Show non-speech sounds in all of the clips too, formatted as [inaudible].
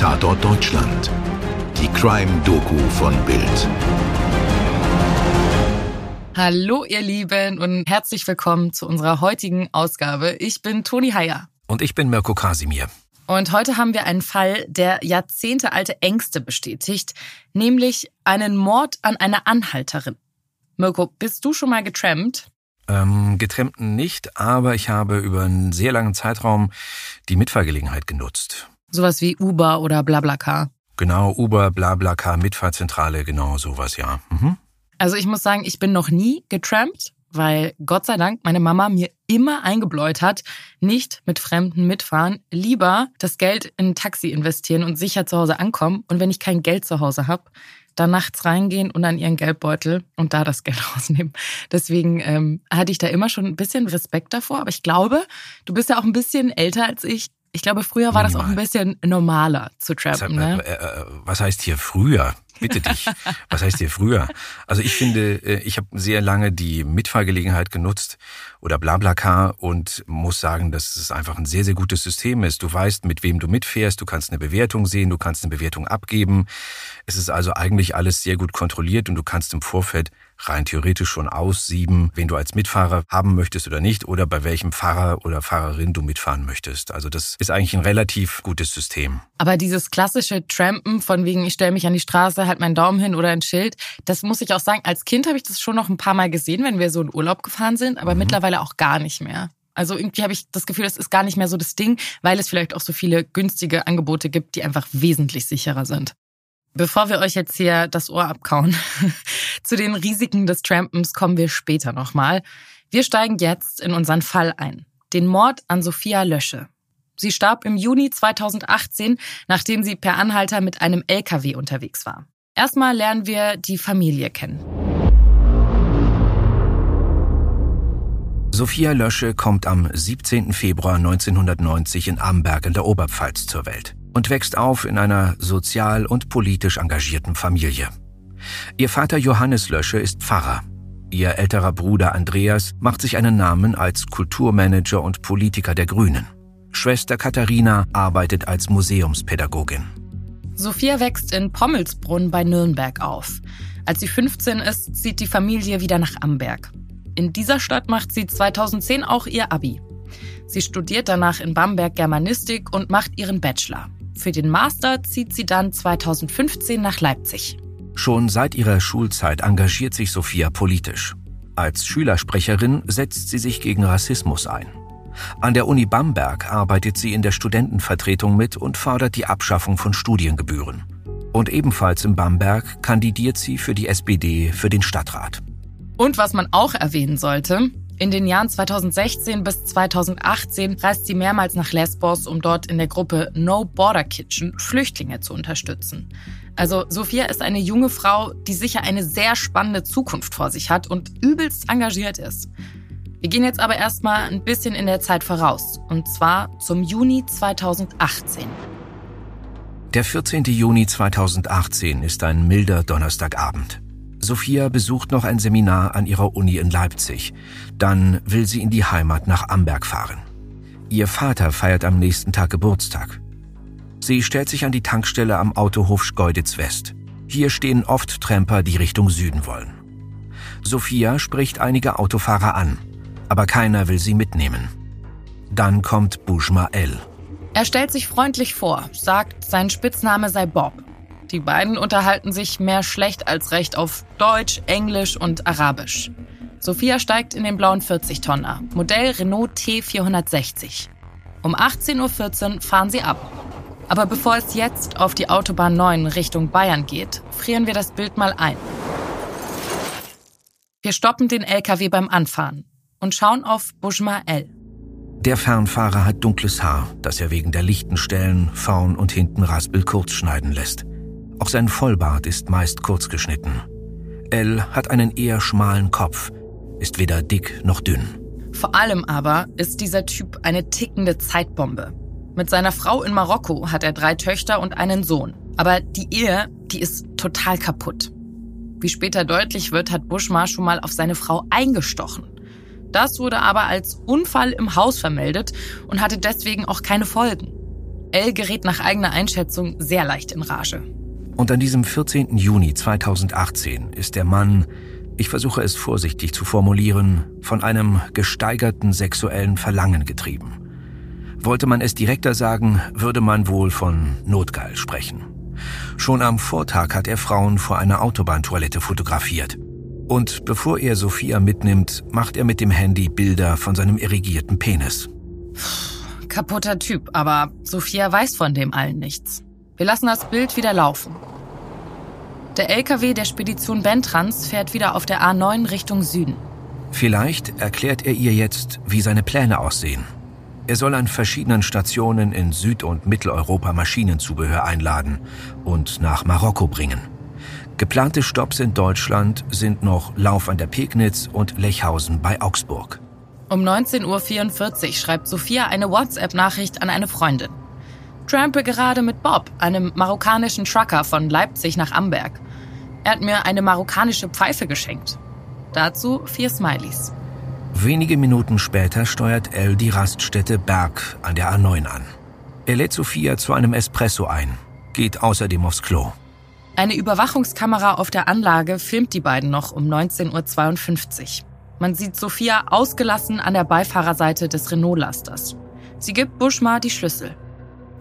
Tatort Deutschland. Die Crime-Doku von Bild. Hallo ihr Lieben und herzlich willkommen zu unserer heutigen Ausgabe. Ich bin Toni Heyer. Und ich bin Mirko Kasimir. Und heute haben wir einen Fall, der jahrzehntealte Ängste bestätigt, nämlich einen Mord an einer Anhalterin. Mirko, bist du schon mal getrampt? Ähm, getrennt nicht, aber ich habe über einen sehr langen Zeitraum die Mitfahrgelegenheit genutzt. Sowas wie Uber oder Blablacar. Genau, Uber, Blablacar, Mitfahrzentrale, genau sowas, ja. Mhm. Also ich muss sagen, ich bin noch nie getrampt, weil Gott sei Dank meine Mama mir immer eingebläut hat, nicht mit Fremden mitfahren, lieber das Geld in ein Taxi investieren und sicher zu Hause ankommen. Und wenn ich kein Geld zu Hause habe, dann nachts reingehen und an ihren Geldbeutel und da das Geld [laughs] rausnehmen. Deswegen ähm, hatte ich da immer schon ein bisschen Respekt davor. Aber ich glaube, du bist ja auch ein bisschen älter als ich. Ich glaube, früher war das auch ein bisschen normaler zu trappen. Ne? Äh, äh, was heißt hier früher? Bitte dich. [laughs] Was heißt hier früher? Also ich finde, äh, ich habe sehr lange die Mitfahrgelegenheit genutzt oder Blablacar und muss sagen, dass es einfach ein sehr, sehr gutes System ist. Du weißt, mit wem du mitfährst, du kannst eine Bewertung sehen, du kannst eine Bewertung abgeben. Es ist also eigentlich alles sehr gut kontrolliert und du kannst im Vorfeld rein theoretisch schon aussieben, wen du als Mitfahrer haben möchtest oder nicht oder bei welchem Fahrer oder Fahrerin du mitfahren möchtest. Also das ist eigentlich ein relativ gutes System. Aber dieses klassische Trampen von wegen, ich stelle mich an die Straße, halt meinen Daumen hin oder ein Schild, das muss ich auch sagen, als Kind habe ich das schon noch ein paar Mal gesehen, wenn wir so in Urlaub gefahren sind, aber mhm. mittlerweile auch gar nicht mehr. Also irgendwie habe ich das Gefühl, das ist gar nicht mehr so das Ding, weil es vielleicht auch so viele günstige Angebote gibt, die einfach wesentlich sicherer sind. Bevor wir euch jetzt hier das Ohr abkauen, [laughs] zu den Risiken des Trampens kommen wir später nochmal. Wir steigen jetzt in unseren Fall ein. Den Mord an Sophia Lösche. Sie starb im Juni 2018, nachdem sie per Anhalter mit einem LKW unterwegs war. Erstmal lernen wir die Familie kennen. Sophia Lösche kommt am 17. Februar 1990 in Amberg in der Oberpfalz zur Welt und wächst auf in einer sozial und politisch engagierten Familie. Ihr Vater Johannes Lösche ist Pfarrer. Ihr älterer Bruder Andreas macht sich einen Namen als Kulturmanager und Politiker der Grünen. Schwester Katharina arbeitet als Museumspädagogin. Sophia wächst in Pommelsbrunn bei Nürnberg auf. Als sie 15 ist, zieht die Familie wieder nach Amberg. In dieser Stadt macht sie 2010 auch ihr Abi. Sie studiert danach in Bamberg Germanistik und macht ihren Bachelor. Für den Master zieht sie dann 2015 nach Leipzig. Schon seit ihrer Schulzeit engagiert sich Sophia politisch. Als Schülersprecherin setzt sie sich gegen Rassismus ein. An der Uni Bamberg arbeitet sie in der Studentenvertretung mit und fordert die Abschaffung von Studiengebühren. Und ebenfalls in Bamberg kandidiert sie für die SPD für den Stadtrat. Und was man auch erwähnen sollte, in den Jahren 2016 bis 2018 reist sie mehrmals nach Lesbos, um dort in der Gruppe No Border Kitchen Flüchtlinge zu unterstützen. Also Sophia ist eine junge Frau, die sicher eine sehr spannende Zukunft vor sich hat und übelst engagiert ist. Wir gehen jetzt aber erstmal ein bisschen in der Zeit voraus, und zwar zum Juni 2018. Der 14. Juni 2018 ist ein milder Donnerstagabend. Sophia besucht noch ein Seminar an ihrer Uni in Leipzig. Dann will sie in die Heimat nach Amberg fahren. Ihr Vater feiert am nächsten Tag Geburtstag. Sie stellt sich an die Tankstelle am Autohof Schkeuditz West. Hier stehen oft Tramper, die Richtung Süden wollen. Sophia spricht einige Autofahrer an, aber keiner will sie mitnehmen. Dann kommt Bushma El. Er stellt sich freundlich vor, sagt, sein Spitzname sei Bob die beiden unterhalten sich mehr schlecht als recht auf Deutsch, Englisch und Arabisch. Sophia steigt in den blauen 40-Tonner, Modell Renault T460. Um 18.14 Uhr fahren sie ab. Aber bevor es jetzt auf die Autobahn 9 Richtung Bayern geht, frieren wir das Bild mal ein. Wir stoppen den LKW beim Anfahren und schauen auf Bujma L. Der Fernfahrer hat dunkles Haar, das er wegen der lichten Stellen vorn und hinten Raspel kurz schneiden lässt. Auch sein Vollbart ist meist kurz geschnitten. Elle hat einen eher schmalen Kopf, ist weder dick noch dünn. Vor allem aber ist dieser Typ eine tickende Zeitbombe. Mit seiner Frau in Marokko hat er drei Töchter und einen Sohn. Aber die Ehe, die ist total kaputt. Wie später deutlich wird, hat Bushma schon mal auf seine Frau eingestochen. Das wurde aber als Unfall im Haus vermeldet und hatte deswegen auch keine Folgen. Elle gerät nach eigener Einschätzung sehr leicht in Rage. Und an diesem 14. Juni 2018 ist der Mann, ich versuche es vorsichtig zu formulieren, von einem gesteigerten sexuellen Verlangen getrieben. Wollte man es direkter sagen, würde man wohl von Notgeil sprechen. Schon am Vortag hat er Frauen vor einer Autobahntoilette fotografiert. Und bevor er Sophia mitnimmt, macht er mit dem Handy Bilder von seinem irrigierten Penis. Kaputter Typ, aber Sophia weiß von dem allen nichts. Wir lassen das Bild wieder laufen. Der LKW der Spedition Bentrans fährt wieder auf der A9 Richtung Süden. Vielleicht erklärt er ihr jetzt, wie seine Pläne aussehen. Er soll an verschiedenen Stationen in Süd- und Mitteleuropa Maschinenzubehör einladen und nach Marokko bringen. Geplante Stopps in Deutschland sind noch Lauf an der Pegnitz und Lechhausen bei Augsburg. Um 19.44 Uhr schreibt Sophia eine WhatsApp-Nachricht an eine Freundin. Trampe gerade mit Bob, einem marokkanischen Trucker von Leipzig nach Amberg. Er hat mir eine marokkanische Pfeife geschenkt. Dazu vier Smileys. Wenige Minuten später steuert Elle die Raststätte Berg an der A9 an. Er lädt Sophia zu einem Espresso ein, geht außerdem aufs Klo. Eine Überwachungskamera auf der Anlage filmt die beiden noch um 19.52 Uhr. Man sieht Sophia ausgelassen an der Beifahrerseite des Renault-Lasters. Sie gibt Buschmar die Schlüssel.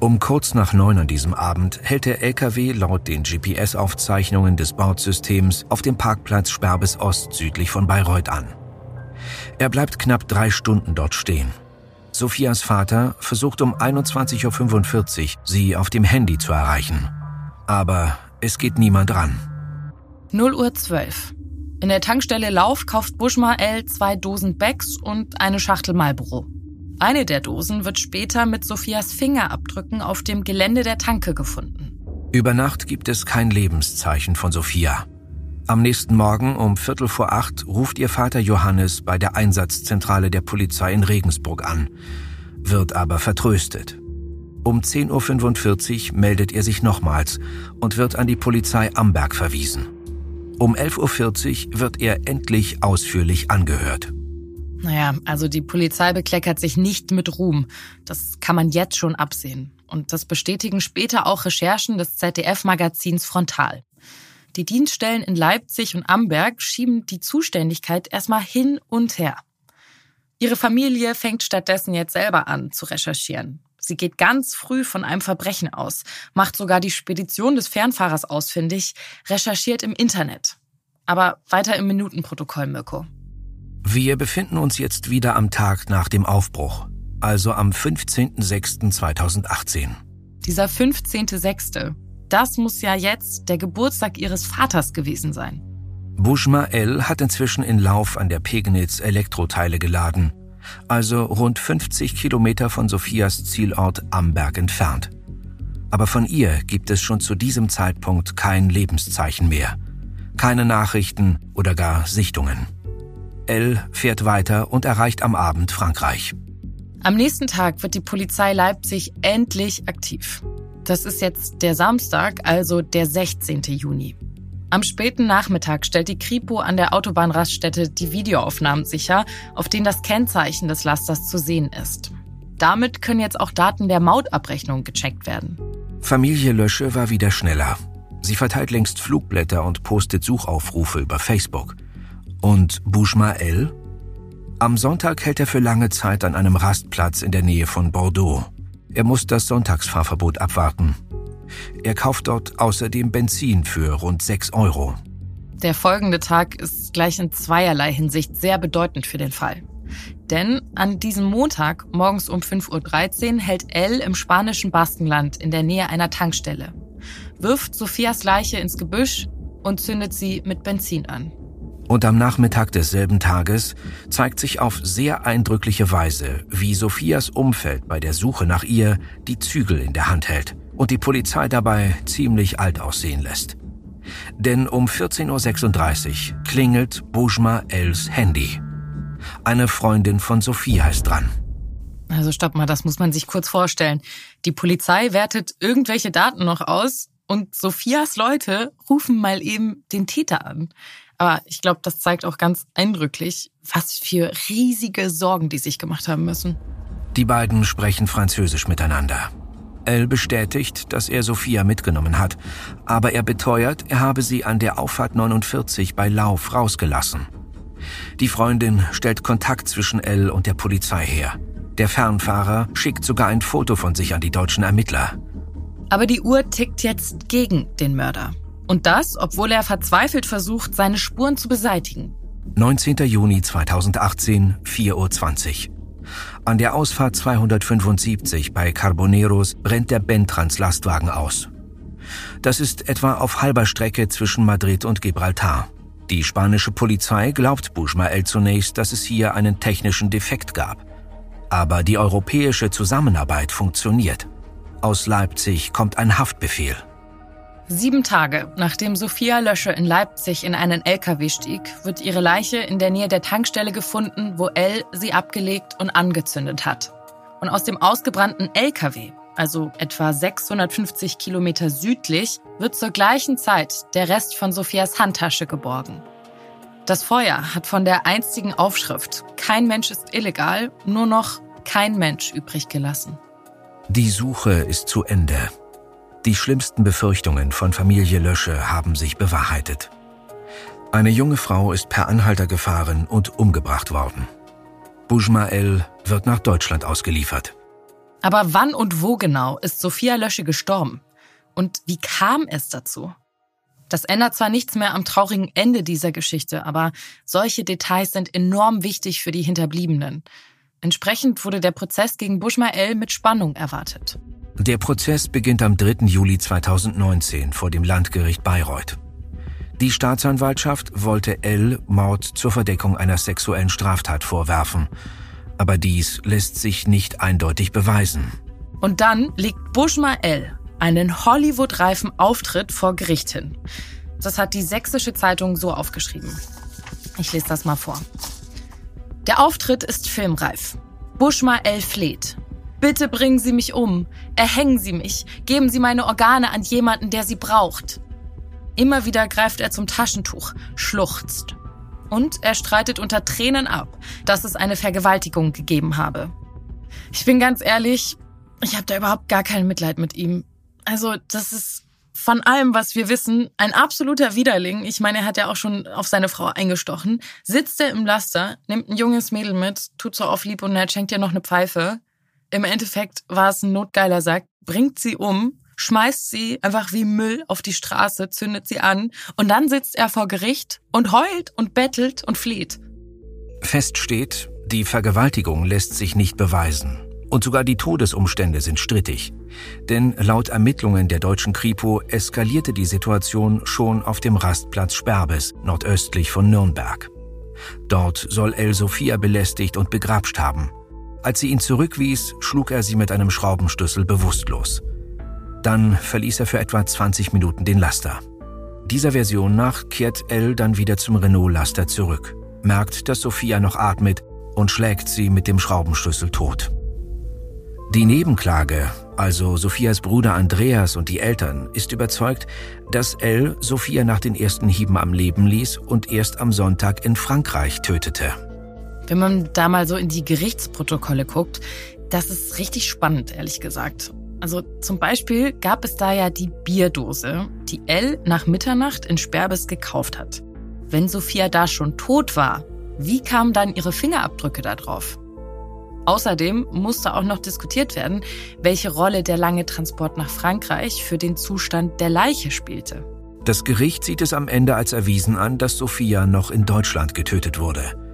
Um kurz nach neun an diesem Abend hält der LKW laut den GPS-Aufzeichnungen des Bordsystems auf dem Parkplatz Sperbes Ost südlich von Bayreuth an. Er bleibt knapp drei Stunden dort stehen. Sophias Vater versucht um 21.45 Uhr, sie auf dem Handy zu erreichen. Aber es geht niemand ran. 0 Uhr 12. In der Tankstelle Lauf kauft Buschmar L zwei Dosen Becks und eine Schachtel Marlboro. Eine der Dosen wird später mit Sophias Fingerabdrücken auf dem Gelände der Tanke gefunden. Über Nacht gibt es kein Lebenszeichen von Sophia. Am nächsten Morgen um Viertel vor acht ruft ihr Vater Johannes bei der Einsatzzentrale der Polizei in Regensburg an, wird aber vertröstet. Um 10.45 Uhr meldet er sich nochmals und wird an die Polizei Amberg verwiesen. Um 11.40 Uhr wird er endlich ausführlich angehört. Naja, also die Polizei bekleckert sich nicht mit Ruhm. Das kann man jetzt schon absehen. Und das bestätigen später auch Recherchen des ZDF-Magazins Frontal. Die Dienststellen in Leipzig und Amberg schieben die Zuständigkeit erstmal hin und her. Ihre Familie fängt stattdessen jetzt selber an zu recherchieren. Sie geht ganz früh von einem Verbrechen aus, macht sogar die Spedition des Fernfahrers ausfindig, recherchiert im Internet. Aber weiter im Minutenprotokoll, Mirko. Wir befinden uns jetzt wieder am Tag nach dem Aufbruch, also am 15.06.2018. Dieser 15.06., das muss ja jetzt der Geburtstag ihres Vaters gewesen sein. Bushma L. hat inzwischen in Lauf an der Pegnitz Elektroteile geladen also rund 50 Kilometer von Sophias Zielort Amberg entfernt. Aber von ihr gibt es schon zu diesem Zeitpunkt kein Lebenszeichen mehr. Keine Nachrichten oder gar Sichtungen. Elle fährt weiter und erreicht am Abend Frankreich. Am nächsten Tag wird die Polizei Leipzig endlich aktiv. Das ist jetzt der Samstag, also der 16. Juni. Am späten Nachmittag stellt die Kripo an der Autobahnraststätte die Videoaufnahmen sicher, auf denen das Kennzeichen des Lasters zu sehen ist. Damit können jetzt auch Daten der Mautabrechnung gecheckt werden. Familie Lösche war wieder schneller. Sie verteilt längst Flugblätter und postet Suchaufrufe über Facebook. Und Bouchma L? Am Sonntag hält er für lange Zeit an einem Rastplatz in der Nähe von Bordeaux. Er muss das Sonntagsfahrverbot abwarten. Er kauft dort außerdem Benzin für rund 6 Euro. Der folgende Tag ist gleich in zweierlei Hinsicht sehr bedeutend für den Fall. Denn an diesem Montag morgens um 5.13 Uhr hält Elle im spanischen Baskenland in der Nähe einer Tankstelle, wirft Sophias Leiche ins Gebüsch und zündet sie mit Benzin an. Und am Nachmittag desselben Tages zeigt sich auf sehr eindrückliche Weise, wie Sophias Umfeld bei der Suche nach ihr die Zügel in der Hand hält und die Polizei dabei ziemlich alt aussehen lässt. Denn um 14.36 Uhr klingelt Bujma Els Handy. Eine Freundin von Sophie heißt dran. Also stopp mal, das muss man sich kurz vorstellen. Die Polizei wertet irgendwelche Daten noch aus und Sophias Leute rufen mal eben den Täter an. Aber ich glaube, das zeigt auch ganz eindrücklich, was für riesige Sorgen die sich gemacht haben müssen. Die beiden sprechen Französisch miteinander. El bestätigt, dass er Sophia mitgenommen hat, aber er beteuert, er habe sie an der Auffahrt 49 bei Lauf rausgelassen. Die Freundin stellt Kontakt zwischen El und der Polizei her. Der Fernfahrer schickt sogar ein Foto von sich an die deutschen Ermittler. Aber die Uhr tickt jetzt gegen den Mörder. Und das, obwohl er verzweifelt versucht, seine Spuren zu beseitigen. 19. Juni 2018, 4.20 Uhr. An der Ausfahrt 275 bei Carboneros brennt der Bentrans-Lastwagen aus. Das ist etwa auf halber Strecke zwischen Madrid und Gibraltar. Die spanische Polizei glaubt Bushmael zunächst, dass es hier einen technischen Defekt gab. Aber die europäische Zusammenarbeit funktioniert. Aus Leipzig kommt ein Haftbefehl. Sieben Tage nachdem Sophia Lösche in Leipzig in einen LKW stieg, wird ihre Leiche in der Nähe der Tankstelle gefunden, wo L sie abgelegt und angezündet hat. Und aus dem ausgebrannten LKW, also etwa 650 Kilometer südlich, wird zur gleichen Zeit der Rest von Sophias Handtasche geborgen. Das Feuer hat von der einstigen Aufschrift Kein Mensch ist illegal nur noch kein Mensch übrig gelassen. Die Suche ist zu Ende. Die schlimmsten Befürchtungen von Familie Lösche haben sich bewahrheitet. Eine junge Frau ist per Anhalter gefahren und umgebracht worden. Bujmael wird nach Deutschland ausgeliefert. Aber wann und wo genau ist Sophia Lösche gestorben? Und wie kam es dazu? Das ändert zwar nichts mehr am traurigen Ende dieser Geschichte, aber solche Details sind enorm wichtig für die Hinterbliebenen. Entsprechend wurde der Prozess gegen Bushmael mit Spannung erwartet. Der Prozess beginnt am 3. Juli 2019 vor dem Landgericht Bayreuth. Die Staatsanwaltschaft wollte L Mord zur Verdeckung einer sexuellen Straftat vorwerfen. Aber dies lässt sich nicht eindeutig beweisen. Und dann legt Bushma L einen Hollywood-reifen Auftritt vor Gericht hin. Das hat die sächsische Zeitung so aufgeschrieben. Ich lese das mal vor. Der Auftritt ist filmreif. Bushma L fleht. Bitte bringen Sie mich um. Erhängen Sie mich. Geben Sie meine Organe an jemanden, der sie braucht. Immer wieder greift er zum Taschentuch, schluchzt. Und er streitet unter Tränen ab, dass es eine Vergewaltigung gegeben habe. Ich bin ganz ehrlich, ich habe da überhaupt gar kein Mitleid mit ihm. Also, das ist von allem, was wir wissen, ein absoluter Widerling. Ich meine, er hat ja auch schon auf seine Frau eingestochen. Sitzt er im Laster, nimmt ein junges Mädel mit, tut so auf lieb und nett, schenkt ihr noch eine Pfeife. Im Endeffekt war es ein notgeiler Sack, bringt sie um, schmeißt sie einfach wie Müll auf die Straße, zündet sie an und dann sitzt er vor Gericht und heult und bettelt und flieht. Fest steht, die Vergewaltigung lässt sich nicht beweisen. Und sogar die Todesumstände sind strittig. Denn laut Ermittlungen der deutschen Kripo eskalierte die Situation schon auf dem Rastplatz Sperbes, nordöstlich von Nürnberg. Dort soll El Sophia belästigt und begrapscht haben. Als sie ihn zurückwies, schlug er sie mit einem Schraubenschlüssel bewusstlos. Dann verließ er für etwa 20 Minuten den Laster. Dieser Version nach kehrt Elle dann wieder zum Renault-Laster zurück, merkt, dass Sophia noch atmet und schlägt sie mit dem Schraubenschlüssel tot. Die Nebenklage, also Sophias Bruder Andreas und die Eltern, ist überzeugt, dass Elle Sophia nach den ersten Hieben am Leben ließ und erst am Sonntag in Frankreich tötete. Wenn man da mal so in die Gerichtsprotokolle guckt, das ist richtig spannend, ehrlich gesagt. Also zum Beispiel gab es da ja die Bierdose, die Elle nach Mitternacht in Sperbes gekauft hat. Wenn Sophia da schon tot war, wie kamen dann ihre Fingerabdrücke da drauf? Außerdem musste auch noch diskutiert werden, welche Rolle der lange Transport nach Frankreich für den Zustand der Leiche spielte. Das Gericht sieht es am Ende als erwiesen an, dass Sophia noch in Deutschland getötet wurde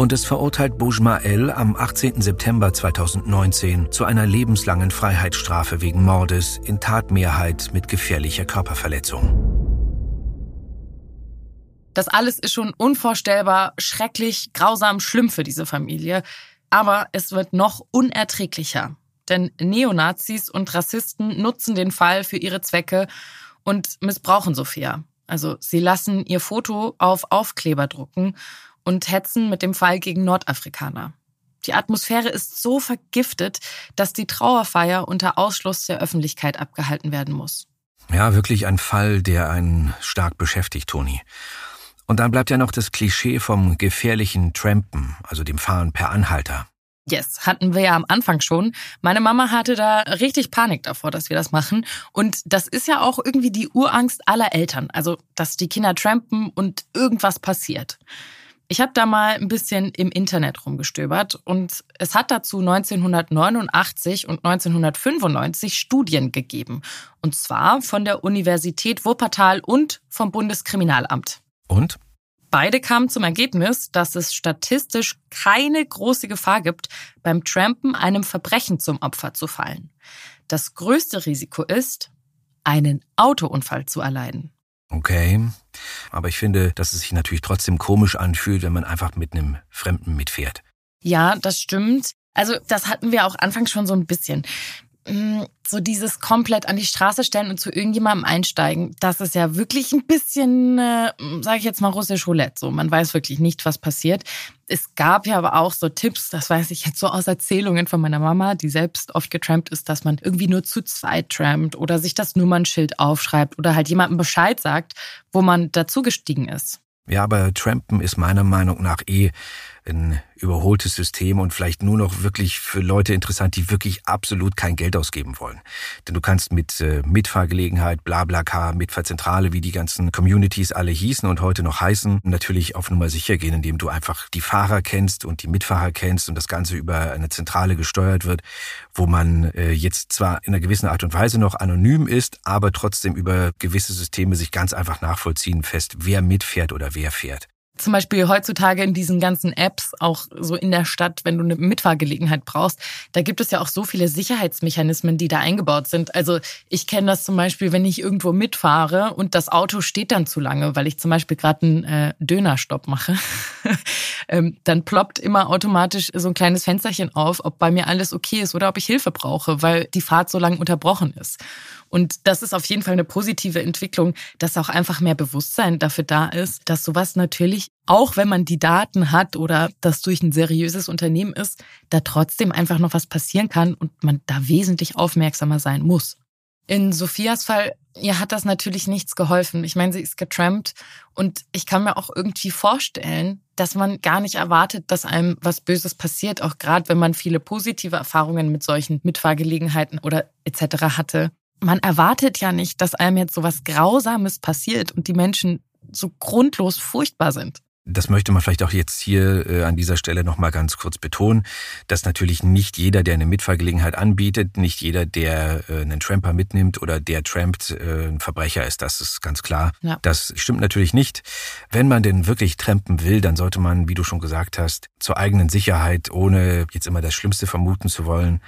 und es verurteilt Boujmael am 18. September 2019 zu einer lebenslangen Freiheitsstrafe wegen Mordes in Tatmehrheit mit gefährlicher Körperverletzung. Das alles ist schon unvorstellbar, schrecklich, grausam, schlimm für diese Familie. Aber es wird noch unerträglicher. Denn Neonazis und Rassisten nutzen den Fall für ihre Zwecke und missbrauchen Sophia. Also sie lassen ihr Foto auf Aufkleber drucken und hetzen mit dem Fall gegen Nordafrikaner. Die Atmosphäre ist so vergiftet, dass die Trauerfeier unter Ausschluss der Öffentlichkeit abgehalten werden muss. Ja, wirklich ein Fall, der einen stark beschäftigt, Toni. Und dann bleibt ja noch das Klischee vom gefährlichen Trampen, also dem Fahren per Anhalter. Yes, hatten wir ja am Anfang schon. Meine Mama hatte da richtig Panik davor, dass wir das machen. Und das ist ja auch irgendwie die Urangst aller Eltern. Also, dass die Kinder trampen und irgendwas passiert. Ich habe da mal ein bisschen im Internet rumgestöbert und es hat dazu 1989 und 1995 Studien gegeben. Und zwar von der Universität Wuppertal und vom Bundeskriminalamt. Und? Beide kamen zum Ergebnis, dass es statistisch keine große Gefahr gibt, beim Trampen einem Verbrechen zum Opfer zu fallen. Das größte Risiko ist, einen Autounfall zu erleiden. Okay, aber ich finde, dass es sich natürlich trotzdem komisch anfühlt, wenn man einfach mit einem Fremden mitfährt. Ja, das stimmt. Also das hatten wir auch anfangs schon so ein bisschen. Mm, so dieses komplett an die Straße stellen und zu irgendjemandem einsteigen, das ist ja wirklich ein bisschen, äh, sage ich jetzt mal, russisch Roulette. So, man weiß wirklich nicht, was passiert. Es gab ja aber auch so Tipps, das weiß ich jetzt so aus Erzählungen von meiner Mama, die selbst oft getrampt ist, dass man irgendwie nur zu zweit trampt oder sich das Nummernschild aufschreibt oder halt jemandem Bescheid sagt, wo man dazugestiegen ist. Ja, aber Trampen ist meiner Meinung nach eh ein überholtes System und vielleicht nur noch wirklich für Leute interessant, die wirklich absolut kein Geld ausgeben wollen. Denn du kannst mit äh, Mitfahrgelegenheit, Blablacar, Mitfahrzentrale, wie die ganzen Communities alle hießen und heute noch heißen, natürlich auf Nummer sicher gehen, indem du einfach die Fahrer kennst und die Mitfahrer kennst und das Ganze über eine Zentrale gesteuert wird, wo man äh, jetzt zwar in einer gewissen Art und Weise noch anonym ist, aber trotzdem über gewisse Systeme sich ganz einfach nachvollziehen fest, wer mitfährt oder wer fährt zum Beispiel heutzutage in diesen ganzen Apps, auch so in der Stadt, wenn du eine Mitfahrgelegenheit brauchst, da gibt es ja auch so viele Sicherheitsmechanismen, die da eingebaut sind. Also ich kenne das zum Beispiel, wenn ich irgendwo mitfahre und das Auto steht dann zu lange, weil ich zum Beispiel gerade einen äh, Dönerstopp mache, [laughs] ähm, dann ploppt immer automatisch so ein kleines Fensterchen auf, ob bei mir alles okay ist oder ob ich Hilfe brauche, weil die Fahrt so lange unterbrochen ist. Und das ist auf jeden Fall eine positive Entwicklung, dass auch einfach mehr Bewusstsein dafür da ist, dass sowas natürlich, auch wenn man die Daten hat oder das durch ein seriöses Unternehmen ist, da trotzdem einfach noch was passieren kann und man da wesentlich aufmerksamer sein muss. In Sophias Fall, ihr hat das natürlich nichts geholfen. Ich meine, sie ist getrampt und ich kann mir auch irgendwie vorstellen, dass man gar nicht erwartet, dass einem was Böses passiert, auch gerade wenn man viele positive Erfahrungen mit solchen Mitfahrgelegenheiten oder etc. hatte man erwartet ja nicht, dass einem jetzt so was Grausames passiert und die Menschen so grundlos furchtbar sind. Das möchte man vielleicht auch jetzt hier äh, an dieser Stelle nochmal ganz kurz betonen, dass natürlich nicht jeder, der eine Mitfahrgelegenheit anbietet, nicht jeder, der äh, einen Tramper mitnimmt oder der trampt, äh, ein Verbrecher ist. Das ist ganz klar. Ja. Das stimmt natürlich nicht. Wenn man denn wirklich trampen will, dann sollte man, wie du schon gesagt hast, zur eigenen Sicherheit, ohne jetzt immer das Schlimmste vermuten zu wollen,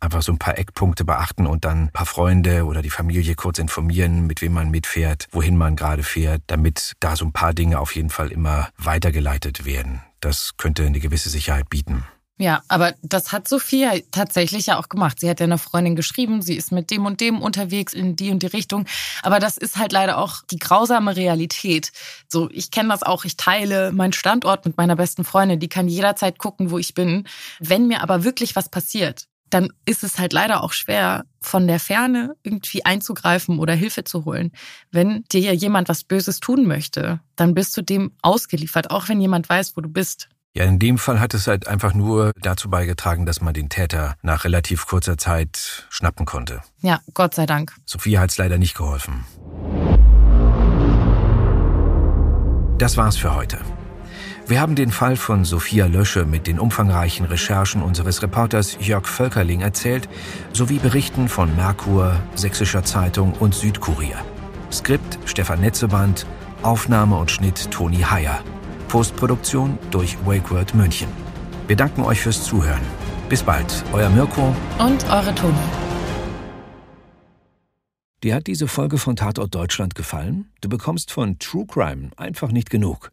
einfach so ein paar Eckpunkte beachten und dann ein paar Freunde oder die Familie kurz informieren, mit wem man mitfährt, wohin man gerade fährt, damit da so ein paar Dinge auf jeden Fall immer weitergeleitet werden. Das könnte eine gewisse Sicherheit bieten. Ja, aber das hat Sophia tatsächlich ja auch gemacht. Sie hat ja einer Freundin geschrieben, sie ist mit dem und dem unterwegs in die und die Richtung. Aber das ist halt leider auch die grausame Realität. So, ich kenne das auch. Ich teile meinen Standort mit meiner besten Freundin. Die kann jederzeit gucken, wo ich bin. Wenn mir aber wirklich was passiert, dann ist es halt leider auch schwer, von der Ferne irgendwie einzugreifen oder Hilfe zu holen. Wenn dir ja jemand was Böses tun möchte, dann bist du dem ausgeliefert, auch wenn jemand weiß, wo du bist. Ja, in dem Fall hat es halt einfach nur dazu beigetragen, dass man den Täter nach relativ kurzer Zeit schnappen konnte. Ja, Gott sei Dank. Sophie hat es leider nicht geholfen. Das war's für heute. Wir haben den Fall von Sophia Lösche mit den umfangreichen Recherchen unseres Reporters Jörg Völkerling erzählt, sowie Berichten von Merkur, Sächsischer Zeitung und Südkurier. Skript Stefan Netzeband, Aufnahme und Schnitt Toni Heyer. Postproduktion durch WakeWord München. Wir danken euch fürs Zuhören. Bis bald, euer Mirko und eure Toni. Dir hat diese Folge von Tatort Deutschland gefallen? Du bekommst von True Crime einfach nicht genug.